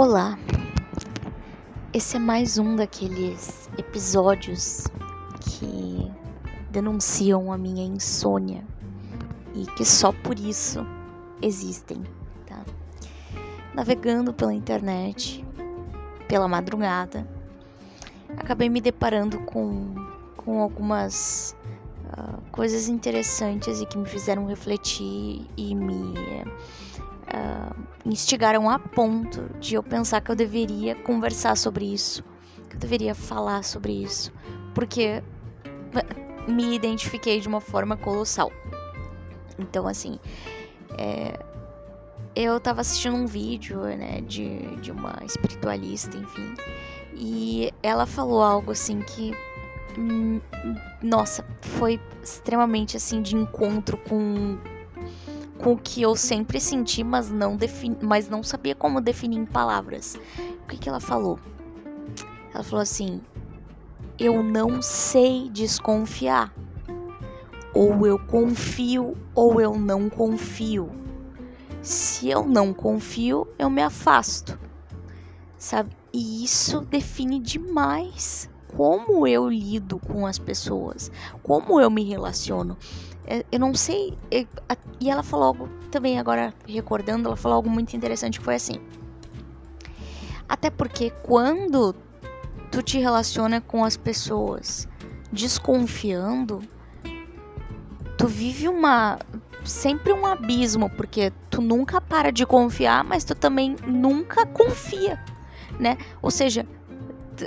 Olá! Esse é mais um daqueles episódios que denunciam a minha insônia e que só por isso existem, tá? Navegando pela internet, pela madrugada, acabei me deparando com, com algumas uh, coisas interessantes e que me fizeram refletir e me uh, instigaram a ponto de eu pensar que eu deveria conversar sobre isso, que eu deveria falar sobre isso, porque me identifiquei de uma forma colossal. Então, assim, é, eu tava assistindo um vídeo, né, de, de uma espiritualista, enfim, e ela falou algo assim que hum, nossa, foi extremamente assim de encontro com com o que eu sempre senti, mas não, mas não sabia como definir em palavras. O que, que ela falou? Ela falou assim: Eu não sei desconfiar. Ou eu confio ou eu não confio. Se eu não confio, eu me afasto. Sabe? E isso define demais como eu lido com as pessoas, como eu me relaciono. É, eu não sei. E ela falou algo também, agora recordando, ela falou algo muito interessante que foi assim. Até porque quando tu te relaciona com as pessoas desconfiando, tu vive uma sempre um abismo, porque tu nunca para de confiar, mas tu também nunca confia, né? Ou seja,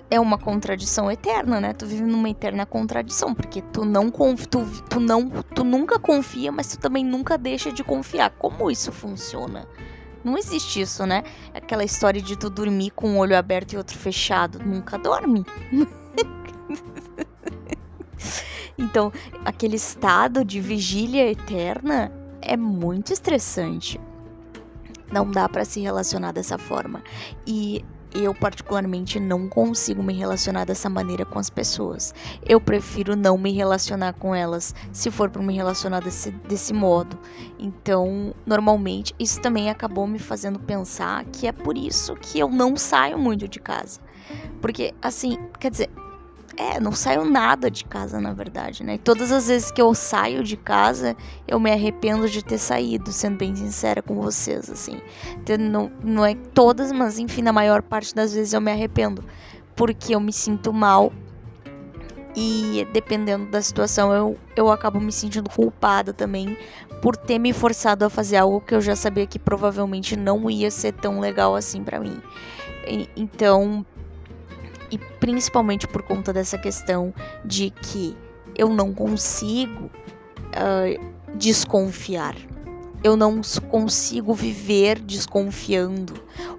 é uma contradição eterna, né? Tu vive numa eterna contradição, porque tu não tu, tu não tu nunca confia, mas tu também nunca deixa de confiar. Como isso funciona? Não existe isso, né? Aquela história de tu dormir com um olho aberto e outro fechado, nunca dorme. então, aquele estado de vigília eterna é muito estressante. Não dá para se relacionar dessa forma. E eu particularmente não consigo me relacionar dessa maneira com as pessoas. Eu prefiro não me relacionar com elas se for para me relacionar desse, desse modo. Então, normalmente, isso também acabou me fazendo pensar que é por isso que eu não saio muito de casa. Porque, assim, quer dizer, é, não saio nada de casa, na verdade, né? Todas as vezes que eu saio de casa, eu me arrependo de ter saído, sendo bem sincera com vocês, assim. Não, não é todas, mas enfim, na maior parte das vezes eu me arrependo. Porque eu me sinto mal e dependendo da situação eu, eu acabo me sentindo culpada também por ter me forçado a fazer algo que eu já sabia que provavelmente não ia ser tão legal assim para mim. E, então, e principalmente por conta dessa questão de que eu não consigo uh, desconfiar. Eu não consigo viver desconfiando.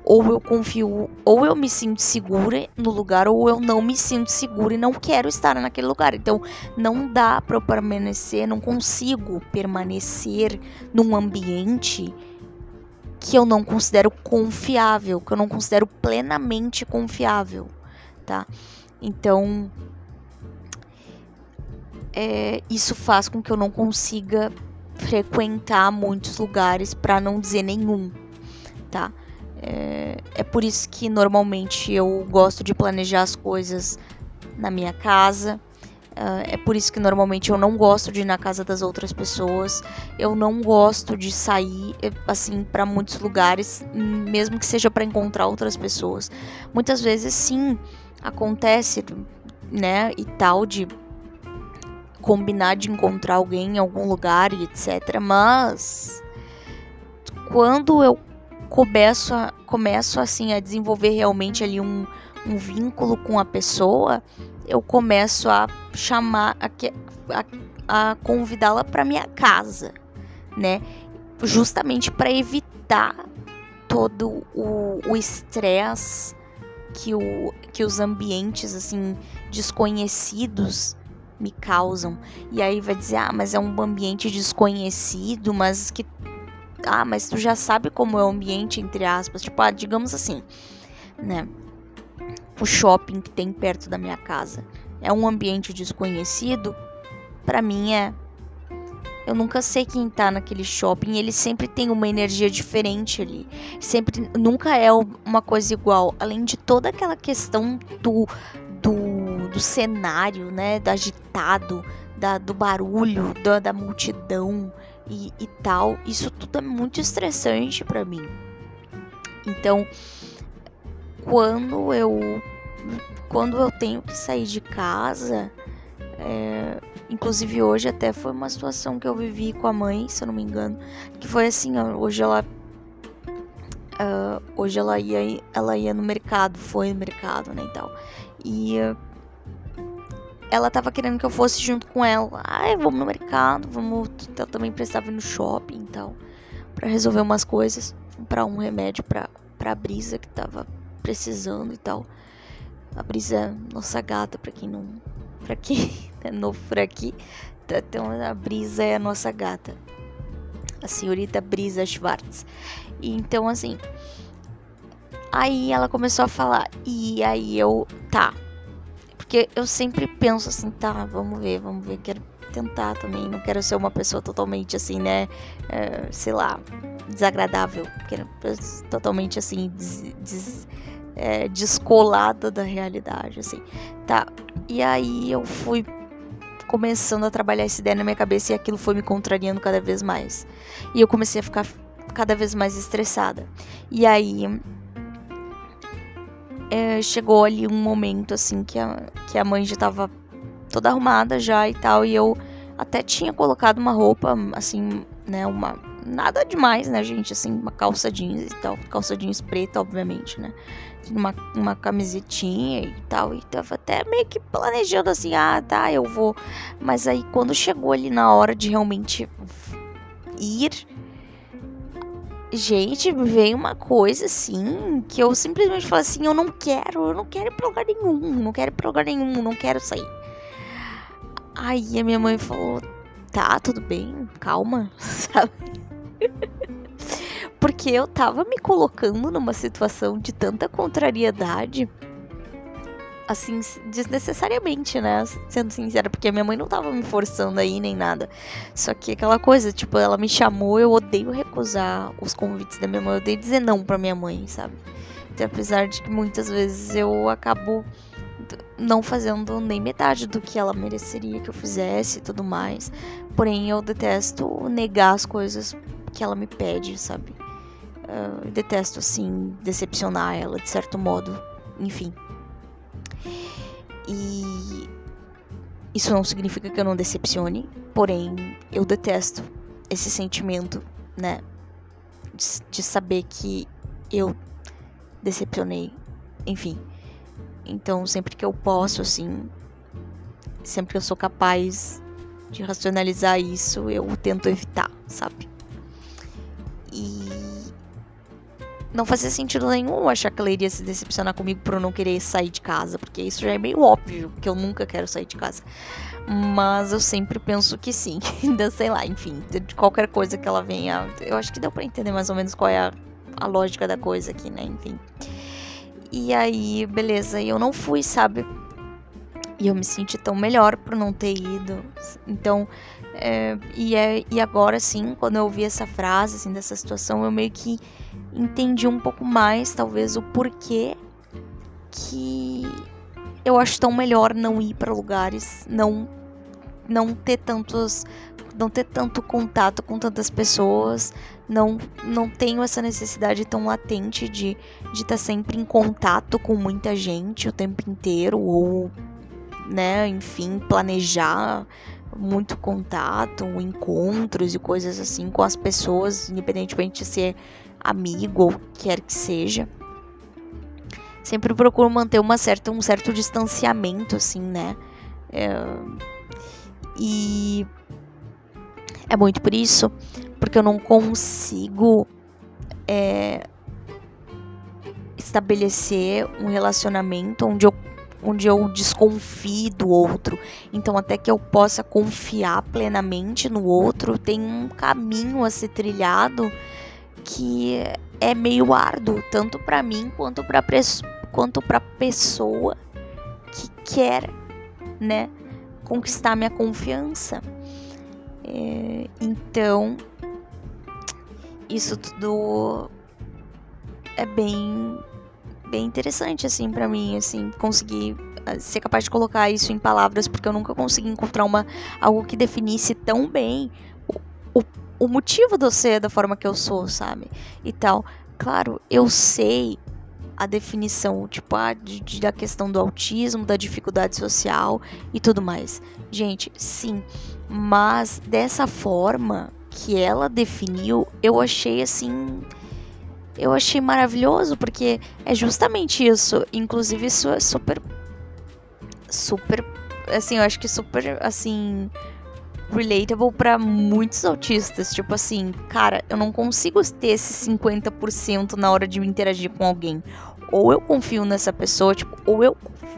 Ou eu confio, ou eu me sinto segura no lugar, ou eu não me sinto segura e não quero estar naquele lugar. Então, não dá para permanecer, não consigo permanecer num ambiente que eu não considero confiável, que eu não considero plenamente confiável tá? Então, é, isso faz com que eu não consiga frequentar muitos lugares, para não dizer nenhum, tá? É, é por isso que normalmente eu gosto de planejar as coisas na minha casa. Uh, é por isso que normalmente eu não gosto de ir na casa das outras pessoas. Eu não gosto de sair assim para muitos lugares, mesmo que seja para encontrar outras pessoas. Muitas vezes sim, acontece, né, e tal de combinar de encontrar alguém em algum lugar e etc. Mas quando eu começo, a, começo assim a desenvolver realmente ali um, um vínculo com a pessoa, eu começo a chamar, a, a, a convidá-la para minha casa, né? Justamente para evitar todo o estresse que, o, que os ambientes assim desconhecidos me causam. E aí vai dizer: "Ah, mas é um ambiente desconhecido, mas que ah, mas tu já sabe como é o ambiente entre aspas". Tipo, ah, digamos assim, né? O shopping que tem perto da minha casa é um ambiente desconhecido, para mim é Eu nunca sei quem tá naquele shopping. Ele sempre tem uma energia diferente ali. Sempre, nunca é uma coisa igual. Além de toda aquela questão do, do, do cenário, né? Do agitado, da, do barulho, da, da multidão e, e tal. Isso tudo é muito estressante para mim. Então, quando eu quando eu tenho que sair de casa, é, inclusive hoje até foi uma situação que eu vivi com a mãe, se eu não me engano, que foi assim, hoje ela uh, hoje ela ia ela ia no mercado, foi no mercado, né, e tal. E uh, ela tava querendo que eu fosse junto com ela. Ai, vamos no mercado, vamos, eu também precisava ir no shopping e tal, para resolver umas coisas, comprar um remédio para para brisa que tava precisando e tal. A Brisa, é nossa gata, pra quem não. Pra quem é novo por aqui, então a Brisa é a nossa gata. A senhorita Brisa Schwartz. E então, assim. Aí ela começou a falar. E aí eu. Tá. Porque eu sempre penso assim, tá, vamos ver, vamos ver. Quero tentar também. Não quero ser uma pessoa totalmente assim, né? É, sei lá, desagradável. Quero totalmente assim, des, des, é, descolada da realidade, assim, tá? E aí eu fui começando a trabalhar essa ideia na minha cabeça e aquilo foi me contrariando cada vez mais. E eu comecei a ficar cada vez mais estressada. E aí é, chegou ali um momento assim que a, que a mãe já tava toda arrumada já e tal, e eu até tinha colocado uma roupa assim, né, uma nada demais, né, gente, assim, uma calça jeans e tal, calça jeans preta, obviamente, né? uma, uma camisetinha e tal. E tava até meio que planejando assim, ah, tá, eu vou. Mas aí quando chegou ali na hora de realmente ir. Gente, veio uma coisa assim que eu simplesmente falei assim: eu não quero, eu não quero ir pra lugar nenhum, não quero ir pra lugar nenhum, não quero sair. Aí a minha mãe falou: tá, tudo bem, calma, sabe? Porque eu tava me colocando numa situação de tanta contrariedade. Assim, desnecessariamente, né? Sendo sincera, porque a minha mãe não tava me forçando aí nem nada. Só que aquela coisa, tipo, ela me chamou, eu odeio recusar os convites da minha mãe, eu odeio dizer não pra minha mãe, sabe? Então, apesar de que muitas vezes eu acabo não fazendo nem metade do que ela mereceria que eu fizesse e tudo mais. Porém, eu detesto negar as coisas que ela me pede, sabe? Uh, detesto, assim, decepcionar ela de certo modo. Enfim. E isso não significa que eu não decepcione, porém eu detesto esse sentimento, né? De, de saber que eu decepcionei. Enfim. Então, sempre que eu posso, assim, sempre que eu sou capaz de racionalizar isso, eu tento evitar, sabe? E não fazia sentido nenhum achar que ela iria se decepcionar comigo por eu não querer sair de casa, porque isso já é meio óbvio que eu nunca quero sair de casa. Mas eu sempre penso que sim. Ainda sei lá, enfim, de qualquer coisa que ela venha. Eu acho que deu para entender mais ou menos qual é a, a lógica da coisa aqui, né? Enfim. E aí, beleza, eu não fui, sabe? E eu me senti tão melhor por não ter ido. Então, é, e, é, e agora sim, quando eu ouvi essa frase, assim, dessa situação, eu meio que entendi um pouco mais, talvez, o porquê que eu acho tão melhor não ir para lugares, não não ter tantos não ter tanto contato com tantas pessoas, não não tenho essa necessidade tão latente de de estar tá sempre em contato com muita gente o tempo inteiro ou né, enfim, planejar muito contato, encontros e coisas assim com as pessoas, independentemente de ser amigo ou quer que seja. Sempre procuro manter uma certa, um certo distanciamento, assim, né? É, e é muito por isso, porque eu não consigo é, estabelecer um relacionamento onde eu onde eu desconfie do outro. Então, até que eu possa confiar plenamente no outro, tem um caminho a ser trilhado que é meio árduo, tanto para mim quanto para quanto para pessoa que quer, né, conquistar minha confiança. É, Então, isso tudo é bem bem interessante assim para mim, assim, conseguir ah, ser capaz de colocar isso em palavras, porque eu nunca consegui encontrar uma algo que definisse tão bem o, o, o motivo de eu ser da forma que eu sou, sabe? E tal. Claro, eu sei a definição, tipo, a, de, de, da questão do autismo, da dificuldade social e tudo mais. Gente, sim, mas dessa forma que ela definiu, eu achei assim eu achei maravilhoso, porque é justamente isso. Inclusive, isso é super. Super. Assim, eu acho que super, assim. Relatable para muitos autistas. Tipo assim, cara, eu não consigo ter esse 50% na hora de me interagir com alguém. Ou eu confio nessa pessoa, tipo, ou eu,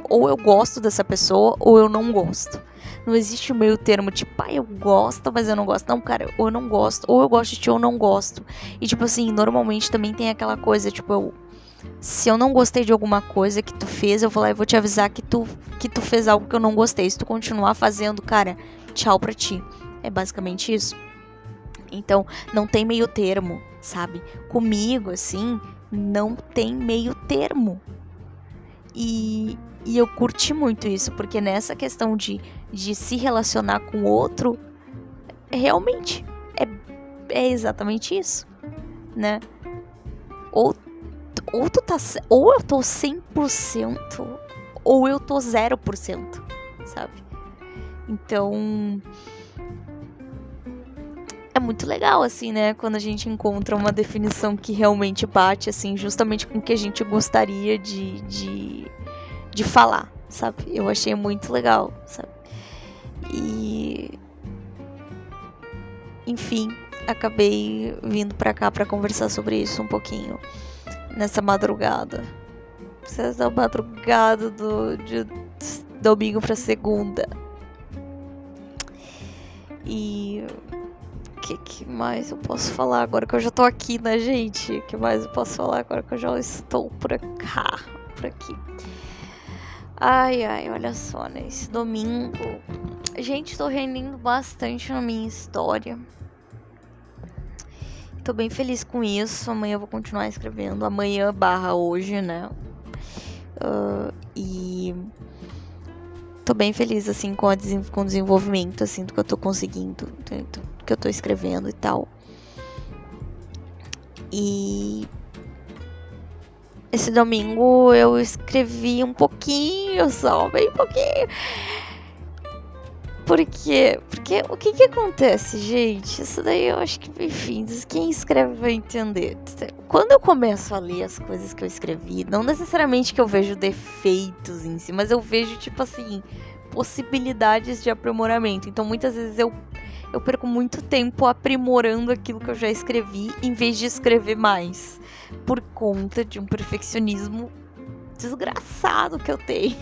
ou eu gosto dessa pessoa, ou eu não gosto. Não existe o meio termo, tipo, ah, eu gosto, mas eu não gosto. Não, cara, ou eu não gosto, ou eu gosto de ti ou não gosto. E, tipo assim, normalmente também tem aquela coisa, tipo, eu. Se eu não gostei de alguma coisa que tu fez, eu vou lá e vou te avisar que tu, que tu fez algo que eu não gostei. Se tu continuar fazendo, cara, tchau pra ti. É basicamente isso. Então, não tem meio termo, sabe? Comigo, assim, não tem meio termo. E, e eu curti muito isso, porque nessa questão de, de se relacionar com o outro, realmente é, é exatamente isso, né? Ou, ou tu tá. Ou eu tô 100%, ou eu tô 0%, sabe? Então. É muito legal, assim, né? Quando a gente encontra uma definição que realmente bate, assim, justamente com o que a gente gostaria de, de de falar, sabe? Eu achei muito legal, sabe? E enfim, acabei vindo para cá para conversar sobre isso um pouquinho nessa madrugada. Essa madrugada do de domingo para segunda. E o que, que, mais eu posso falar agora que eu já tô aqui, né, gente? O que mais eu posso falar agora que eu já estou por cá, por aqui? Ai, ai, olha só, né? Esse domingo. Gente, tô rendendo bastante na minha história. Tô bem feliz com isso. Amanhã eu vou continuar escrevendo. Amanhã barra hoje, né? Uh, e tô bem feliz, assim, com, a, com o desenvolvimento, assim, do que eu tô conseguindo, do que eu tô escrevendo e tal. E esse domingo eu escrevi um pouquinho só, bem pouquinho. Por quê? Porque o que que acontece, gente? Isso daí eu acho que, enfim, quem escreve vai entender. Quando eu começo a ler as coisas que eu escrevi, não necessariamente que eu vejo defeitos em si, mas eu vejo, tipo assim, possibilidades de aprimoramento. Então, muitas vezes eu, eu perco muito tempo aprimorando aquilo que eu já escrevi, em vez de escrever mais por conta de um perfeccionismo desgraçado que eu tenho.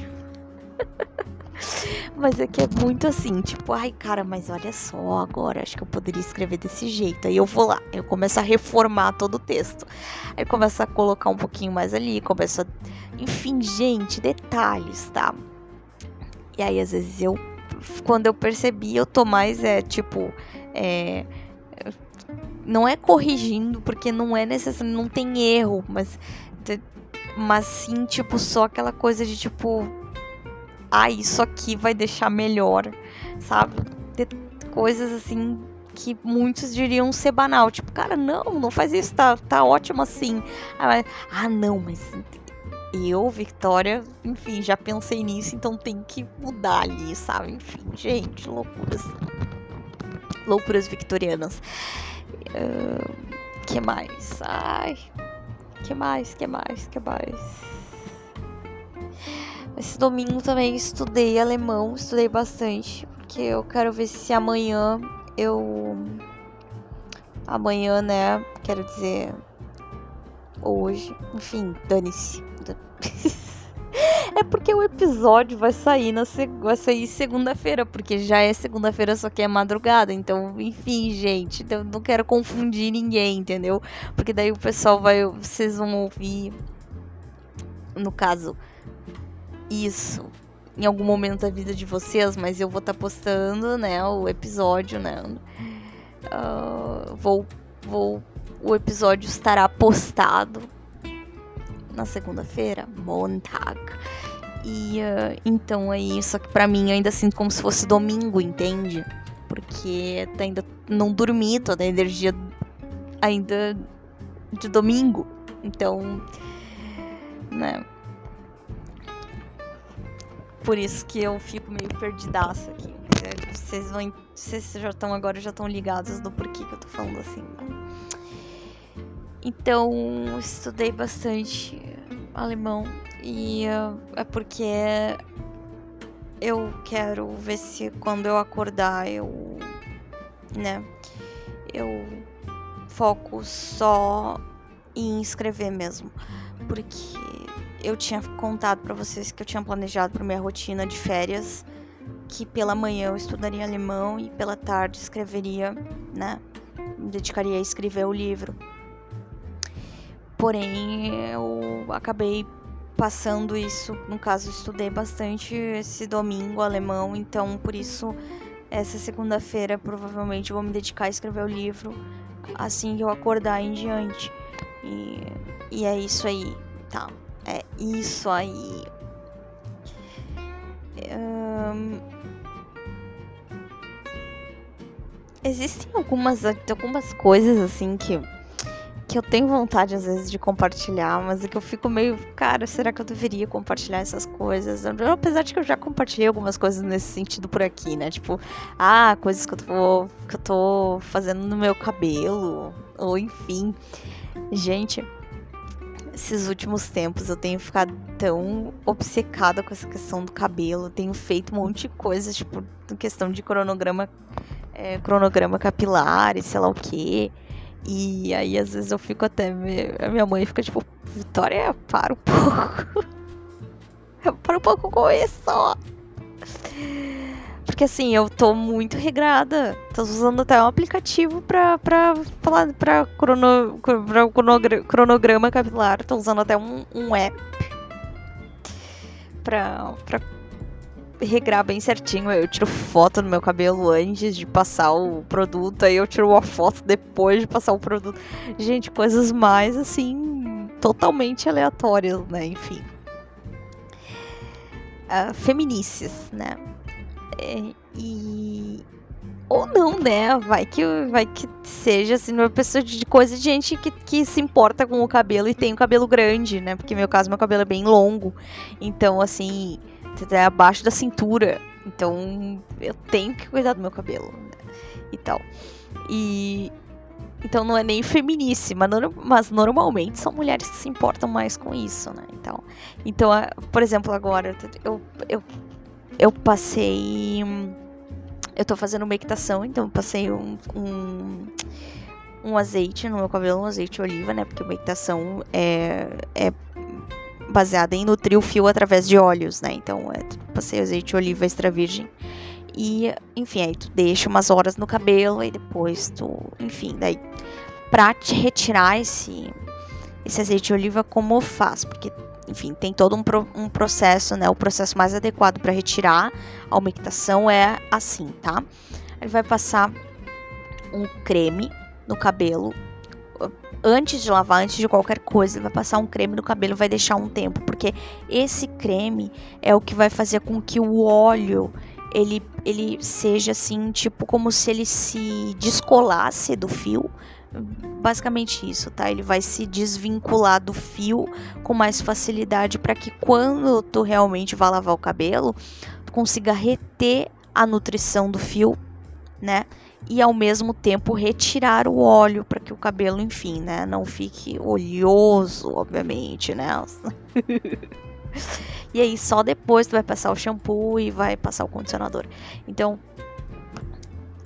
mas é que é muito assim, tipo, ai cara, mas olha só, agora acho que eu poderia escrever desse jeito. Aí eu vou lá, eu começo a reformar todo o texto. Aí começo a colocar um pouquinho mais ali, começo a. Enfim, gente, detalhes, tá? E aí às vezes eu. Quando eu percebi, eu tô mais, é, tipo. É, não é corrigindo, porque não é necessário, não tem erro, mas mas sim, tipo, só aquela coisa de tipo, ah, isso aqui vai deixar melhor, sabe? De coisas assim que muitos diriam ser banal, tipo, cara, não, não faz isso, tá, tá ótimo assim. Ah, ah não, mas eu, Victoria, enfim, já pensei nisso, então tem que mudar ali, sabe? Enfim, gente, loucuras. Loucuras victorianas. Que mais? Ai. Que mais? Que mais? Que mais? Esse domingo também estudei alemão, estudei bastante, porque eu quero ver se amanhã eu amanhã, né, quero dizer hoje, enfim, dane-se. É porque o episódio vai sair na vai sair segunda-feira, porque já é segunda-feira, só que é madrugada. Então, enfim, gente, eu não quero confundir ninguém, entendeu? Porque daí o pessoal vai, vocês vão ouvir no caso isso em algum momento da vida de vocês, mas eu vou estar tá postando, né, o episódio, né, Uh, vou, vou, o episódio estará postado na segunda-feira, Montag. E uh, então aí, só que pra mim ainda sinto como se fosse domingo, entende? Porque ainda não dormi toda a energia ainda de domingo. Então, né? Por isso que eu fico meio perdidaça aqui. É, vocês vão. Vocês já estão agora já estão ligados do porquê que eu tô falando assim. Né? Então, estudei bastante alemão e uh, é porque eu quero ver se quando eu acordar eu, né, eu foco só em escrever mesmo, porque eu tinha contado para vocês que eu tinha planejado para minha rotina de férias que pela manhã eu estudaria alemão e pela tarde escreveria, né, me dedicaria a escrever o livro. Porém, eu acabei passando isso, no caso, estudei bastante esse domingo alemão, então por isso essa segunda-feira provavelmente vou me dedicar a escrever o livro assim que eu acordar em diante. E, e é isso aí, tá? É isso aí. Um, existem algumas, algumas coisas assim que que eu tenho vontade às vezes de compartilhar, mas é que eu fico meio, cara, será que eu deveria compartilhar essas coisas? Apesar de que eu já compartilhei algumas coisas nesse sentido por aqui, né? Tipo, ah, coisas que eu tô, que eu tô fazendo no meu cabelo, ou enfim. Gente, esses últimos tempos eu tenho ficado tão obcecada com essa questão do cabelo, tenho feito um monte de coisas, tipo, questão de cronograma, é, cronograma capilar e sei lá o que. E aí, às vezes, eu fico até. A minha mãe fica tipo, Vitória, para um pouco. para um pouco com isso. Porque assim, eu tô muito regrada. Tô usando até um aplicativo pra, pra falar pra, crono, pra cronograma capilar. Tô usando até um, um app pra, pra regrar bem certinho. Eu tiro foto no meu cabelo antes de passar o produto, aí eu tiro uma foto depois de passar o produto. Gente, coisas mais assim, totalmente aleatórias, né? Enfim. Uh, feminices, né? É, e. Ou não, né? Vai que, vai que seja assim, uma pessoa de coisa de gente que, que se importa com o cabelo e tem o cabelo grande, né? Porque no meu caso, meu cabelo é bem longo. Então, assim, é abaixo da cintura. Então eu tenho que cuidar do meu cabelo. Né? E tal. E. Então não é nem feminíssima, mas normalmente são mulheres que se importam mais com isso, né? Então, então por exemplo, agora eu, eu, eu passei. Eu tô fazendo uma equitação, então passei um, um, um azeite no meu cabelo, um azeite oliva, né? Porque uma equitação é, é baseada em nutrir o fio através de óleos, né? Então, é, passei azeite de oliva extra virgem. E, enfim, aí tu deixa umas horas no cabelo e depois tu, enfim, daí pra te retirar esse, esse azeite de oliva, como faz? Porque, enfim, tem todo um, pro, um processo, né? O processo mais adequado para retirar a umectação é assim, tá? Ele vai passar um creme no cabelo antes de lavar, antes de qualquer coisa, vai passar um creme no cabelo, vai deixar um tempo, porque esse creme é o que vai fazer com que o óleo ele, ele seja assim, tipo como se ele se descolasse do fio. Basicamente isso, tá? Ele vai se desvincular do fio com mais facilidade para que quando tu realmente vá lavar o cabelo, tu consiga reter a nutrição do fio, né? E ao mesmo tempo retirar o óleo para que o cabelo, enfim, né, não fique oleoso, obviamente, né? e aí só depois tu vai passar o shampoo e vai passar o condicionador. Então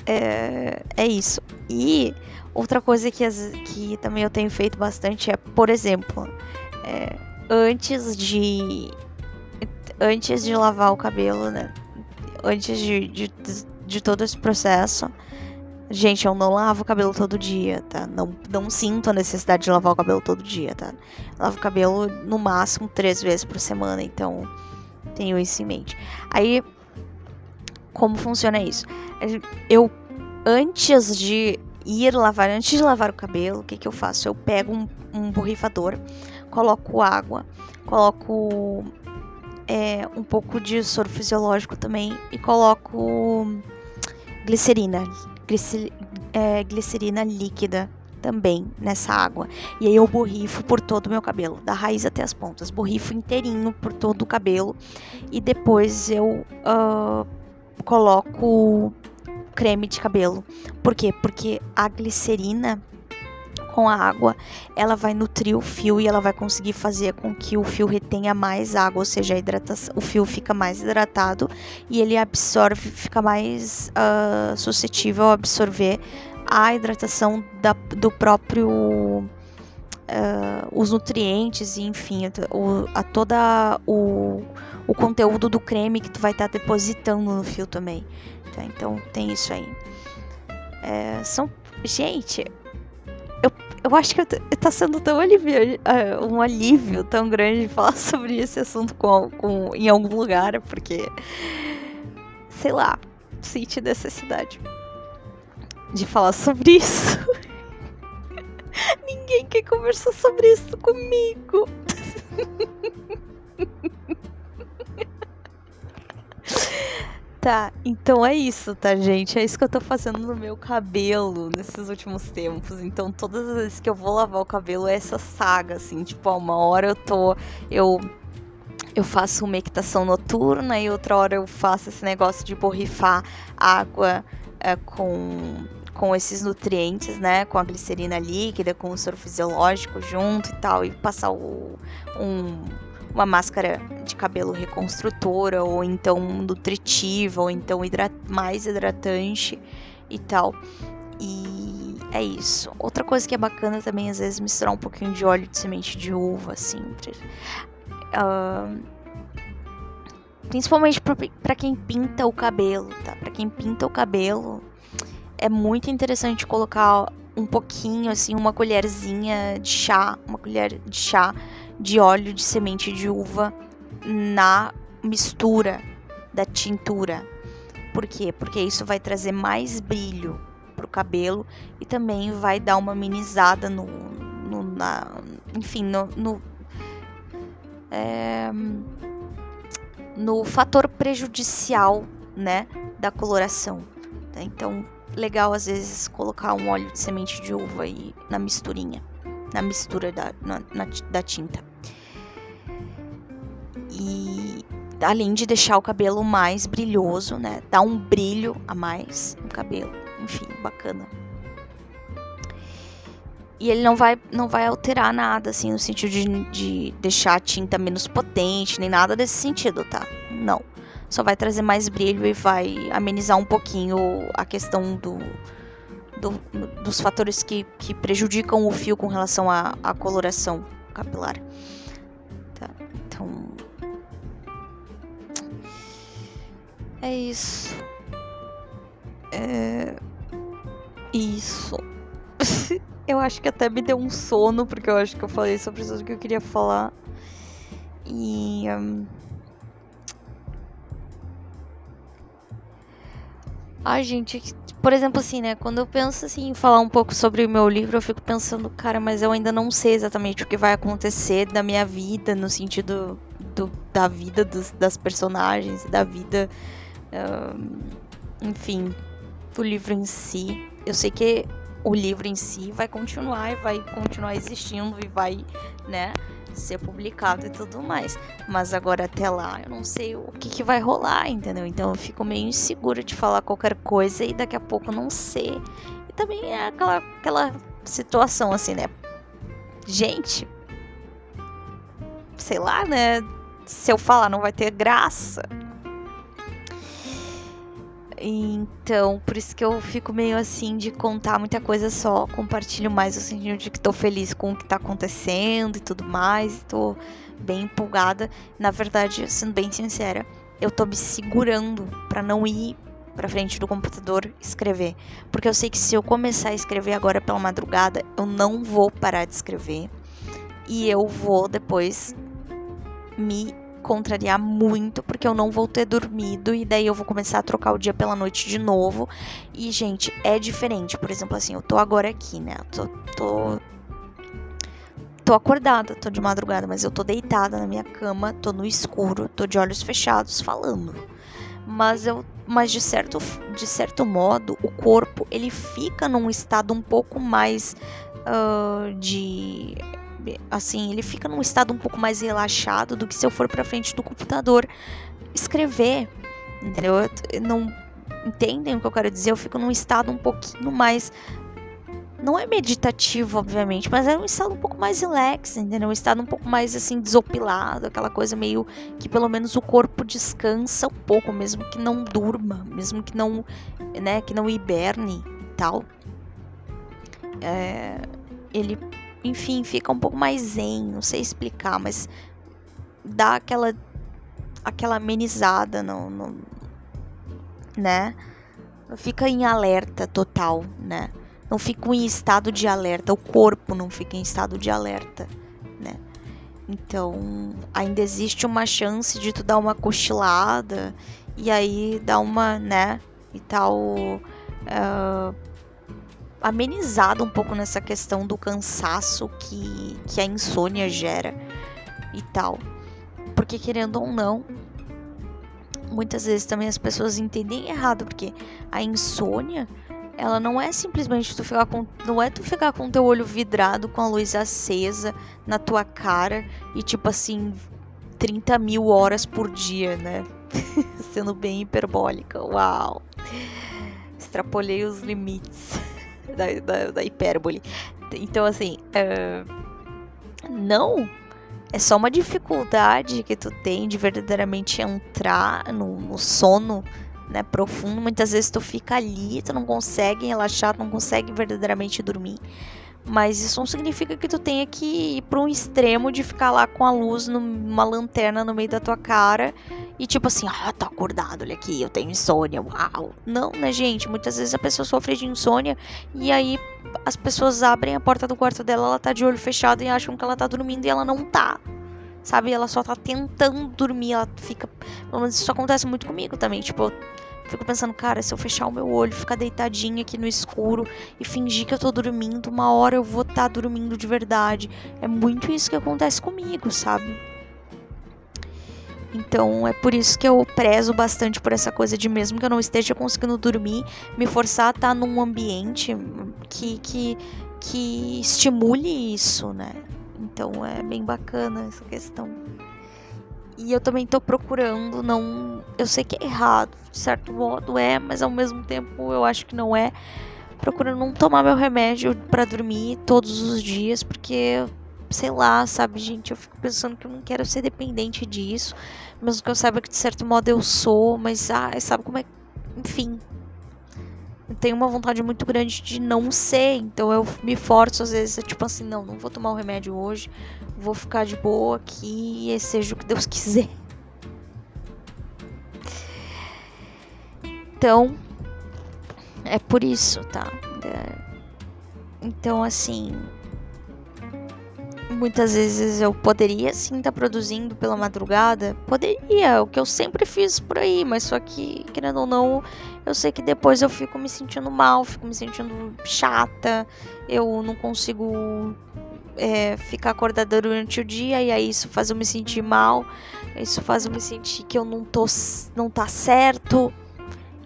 é, é isso. E outra coisa que, que também eu tenho feito bastante é, por exemplo, é, antes de antes de lavar o cabelo, né? Antes de, de, de todo esse processo, Gente, eu não lavo o cabelo todo dia, tá? Não, não sinto a necessidade de lavar o cabelo todo dia, tá? lavo o cabelo no máximo três vezes por semana, então tenho isso em mente. Aí, como funciona isso? Eu antes de ir lavar, antes de lavar o cabelo, o que, que eu faço? Eu pego um, um borrifador, coloco água, coloco é, um pouco de soro fisiológico também e coloco glicerina, glicer, glicerina líquida também nessa água. E aí eu borrifo por todo o meu cabelo, da raiz até as pontas. Borrifo inteirinho por todo o cabelo. E depois eu uh, coloco creme de cabelo. Por quê? Porque a glicerina com a água, ela vai nutrir o fio e ela vai conseguir fazer com que o fio retenha mais água, ou seja, o fio fica mais hidratado e ele absorve, fica mais uh, suscetível a absorver a hidratação da, do próprio uh, os nutrientes e enfim o, a toda o, o conteúdo do creme que tu vai estar tá depositando no fio também tá? então tem isso aí é, são gente eu, acho que tá sendo tão alivio, uh, um alívio tão grande falar sobre esse assunto com, com, em algum lugar porque sei lá senti necessidade de falar sobre isso. Ninguém quer conversar sobre isso comigo. Tá, então é isso, tá, gente? É isso que eu tô fazendo no meu cabelo nesses últimos tempos. Então, todas as vezes que eu vou lavar o cabelo é essa saga, assim, tipo, uma hora eu tô. Eu. Eu faço uma equitação noturna e outra hora eu faço esse negócio de borrifar água é, com com esses nutrientes, né? Com a glicerina líquida, com o soro fisiológico junto e tal, e passar o, um, uma máscara de cabelo reconstrutora, ou então nutritiva, ou então hidrat mais hidratante e tal. E é isso. Outra coisa que é bacana também, às vezes, misturar um pouquinho de óleo de semente de uva, assim. Uh, principalmente para quem pinta o cabelo, tá? Para quem pinta o cabelo, é muito interessante colocar um pouquinho, assim, uma colherzinha de chá, uma colher de chá de óleo de semente de uva na mistura da tintura. Por quê? Porque isso vai trazer mais brilho pro cabelo e também vai dar uma amenizada no, no na, enfim, no, no, é, no fator prejudicial, né, da coloração. Então, legal às vezes colocar um óleo de semente de uva aí na misturinha, na mistura da, na, na, da tinta. E além de deixar o cabelo mais brilhoso, né? Dá um brilho a mais no cabelo. Enfim, bacana. E ele não vai, não vai alterar nada, assim, no sentido de, de deixar a tinta menos potente, nem nada desse sentido, tá? Não só vai trazer mais brilho e vai amenizar um pouquinho a questão do, do dos fatores que, que prejudicam o fio com relação à, à coloração capilar. Tá, então. É isso. É. Isso. eu acho que até me deu um sono, porque eu acho que eu falei sobre isso que eu queria falar. E. Um... Ai, gente, por exemplo, assim, né? Quando eu penso assim, em falar um pouco sobre o meu livro, eu fico pensando, cara, mas eu ainda não sei exatamente o que vai acontecer da minha vida, no sentido do, da vida dos, das personagens, da vida, uh, enfim, do livro em si. Eu sei que o livro em si vai continuar e vai continuar existindo e vai, né? Ser publicado e tudo mais. Mas agora até lá eu não sei o que, que vai rolar, entendeu? Então eu fico meio insegura de falar qualquer coisa e daqui a pouco não sei. E também é aquela, aquela situação assim, né? Gente, sei lá, né? Se eu falar não vai ter graça. Então, por isso que eu fico meio assim de contar muita coisa só. Compartilho mais o sentido de que tô feliz com o que tá acontecendo e tudo mais. Tô bem empolgada. Na verdade, sendo bem sincera, eu tô me segurando para não ir para frente do computador escrever, porque eu sei que se eu começar a escrever agora pela madrugada, eu não vou parar de escrever e eu vou depois me contrariar muito, porque eu não vou ter dormido e daí eu vou começar a trocar o dia pela noite de novo. E, gente, é diferente. Por exemplo, assim, eu tô agora aqui, né? Eu tô, tô tô acordada, tô de madrugada, mas eu tô deitada na minha cama, tô no escuro, tô de olhos fechados falando. Mas eu, mas de certo, de certo modo, o corpo ele fica num estado um pouco mais uh, de assim, ele fica num estado um pouco mais relaxado do que se eu for para frente do computador escrever, entendeu? Não entendem o que eu quero dizer? Eu fico num estado um pouquinho mais não é meditativo, obviamente, mas é um estado um pouco mais relax, entendeu? Um estado um pouco mais assim desopilado, aquela coisa meio que pelo menos o corpo descansa um pouco, mesmo que não durma, mesmo que não, né, que não hiberne e tal. É, ele, enfim, fica um pouco mais zen, não sei explicar, mas dá aquela aquela amenizada no, no né? Fica em alerta total, né? não fico em estado de alerta, o corpo não fica em estado de alerta, né? Então, ainda existe uma chance de tu dar uma cochilada e aí dar uma, né, e tal, uh, amenizada um pouco nessa questão do cansaço que, que a insônia gera e tal. Porque, querendo ou não, muitas vezes também as pessoas entendem errado, porque a insônia ela não é simplesmente tu ficar com. Não é tu ficar com teu olho vidrado com a luz acesa na tua cara e tipo assim, 30 mil horas por dia, né? Sendo bem hiperbólica. Uau! Extrapolei os limites da, da, da hipérbole. Então, assim, uh, não. É só uma dificuldade que tu tem de verdadeiramente entrar no, no sono né, profundo, muitas vezes tu fica ali, tu não consegue relaxar, tu não consegue verdadeiramente dormir. Mas isso não significa que tu tenha que ir para um extremo de ficar lá com a luz numa lanterna no meio da tua cara e tipo assim, ah, tô acordado, olha aqui, eu tenho insônia, uau. Não, né, gente? Muitas vezes a pessoa sofre de insônia e aí as pessoas abrem a porta do quarto dela, ela tá de olho fechado e acham que ela tá dormindo e ela não tá sabe? Ela só tá tentando dormir, ela fica. Isso acontece muito comigo também. Tipo, fico pensando, cara, se eu fechar o meu olho, ficar deitadinha aqui no escuro e fingir que eu tô dormindo, uma hora eu vou estar tá dormindo de verdade. É muito isso que acontece comigo, sabe? Então é por isso que eu prezo bastante por essa coisa de mesmo que eu não esteja conseguindo dormir, me forçar a estar tá num ambiente que, que, que estimule isso, né? Então é bem bacana essa questão. E eu também tô procurando não. Eu sei que é errado, de certo modo é, mas ao mesmo tempo eu acho que não é. Procurando não tomar meu remédio para dormir todos os dias, porque sei lá, sabe, gente, eu fico pensando que eu não quero ser dependente disso, mesmo que eu saiba que de certo modo eu sou, mas ah, sabe como é, enfim, tenho uma vontade muito grande de não ser, então eu me forço às vezes, tipo assim, não, não vou tomar o remédio hoje, vou ficar de boa aqui e seja o que Deus quiser. Então, é por isso, tá? É, então, assim, muitas vezes eu poderia sim estar tá produzindo pela madrugada, poderia, o que eu sempre fiz por aí, mas só que, querendo ou não, eu sei que depois eu fico me sentindo mal, fico me sentindo chata, eu não consigo é, ficar acordada durante o dia e aí isso faz eu me sentir mal, isso faz eu me sentir que eu não tô, não tá certo.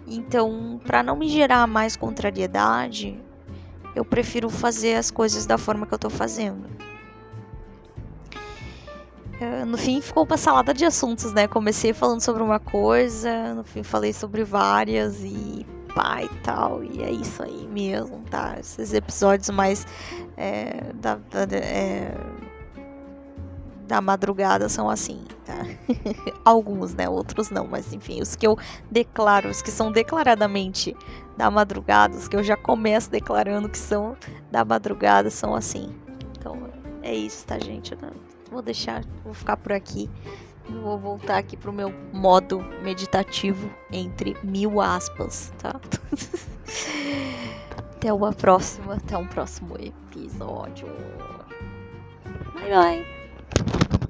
Então, para não me gerar mais contrariedade, eu prefiro fazer as coisas da forma que eu tô fazendo. É, no fim ficou uma salada de assuntos, né? Comecei falando sobre uma coisa, no fim falei sobre várias e pá e tal. E é isso aí mesmo, tá? Esses episódios mais é, da, da, é, da madrugada são assim, tá? Alguns, né? Outros não, mas enfim, os que eu declaro, os que são declaradamente da madrugada, os que eu já começo declarando que são da madrugada, são assim. Então é isso, tá, gente? Vou deixar, vou ficar por aqui. Vou voltar aqui pro meu modo meditativo entre mil aspas, tá? até uma próxima, até um próximo episódio. Bye bye.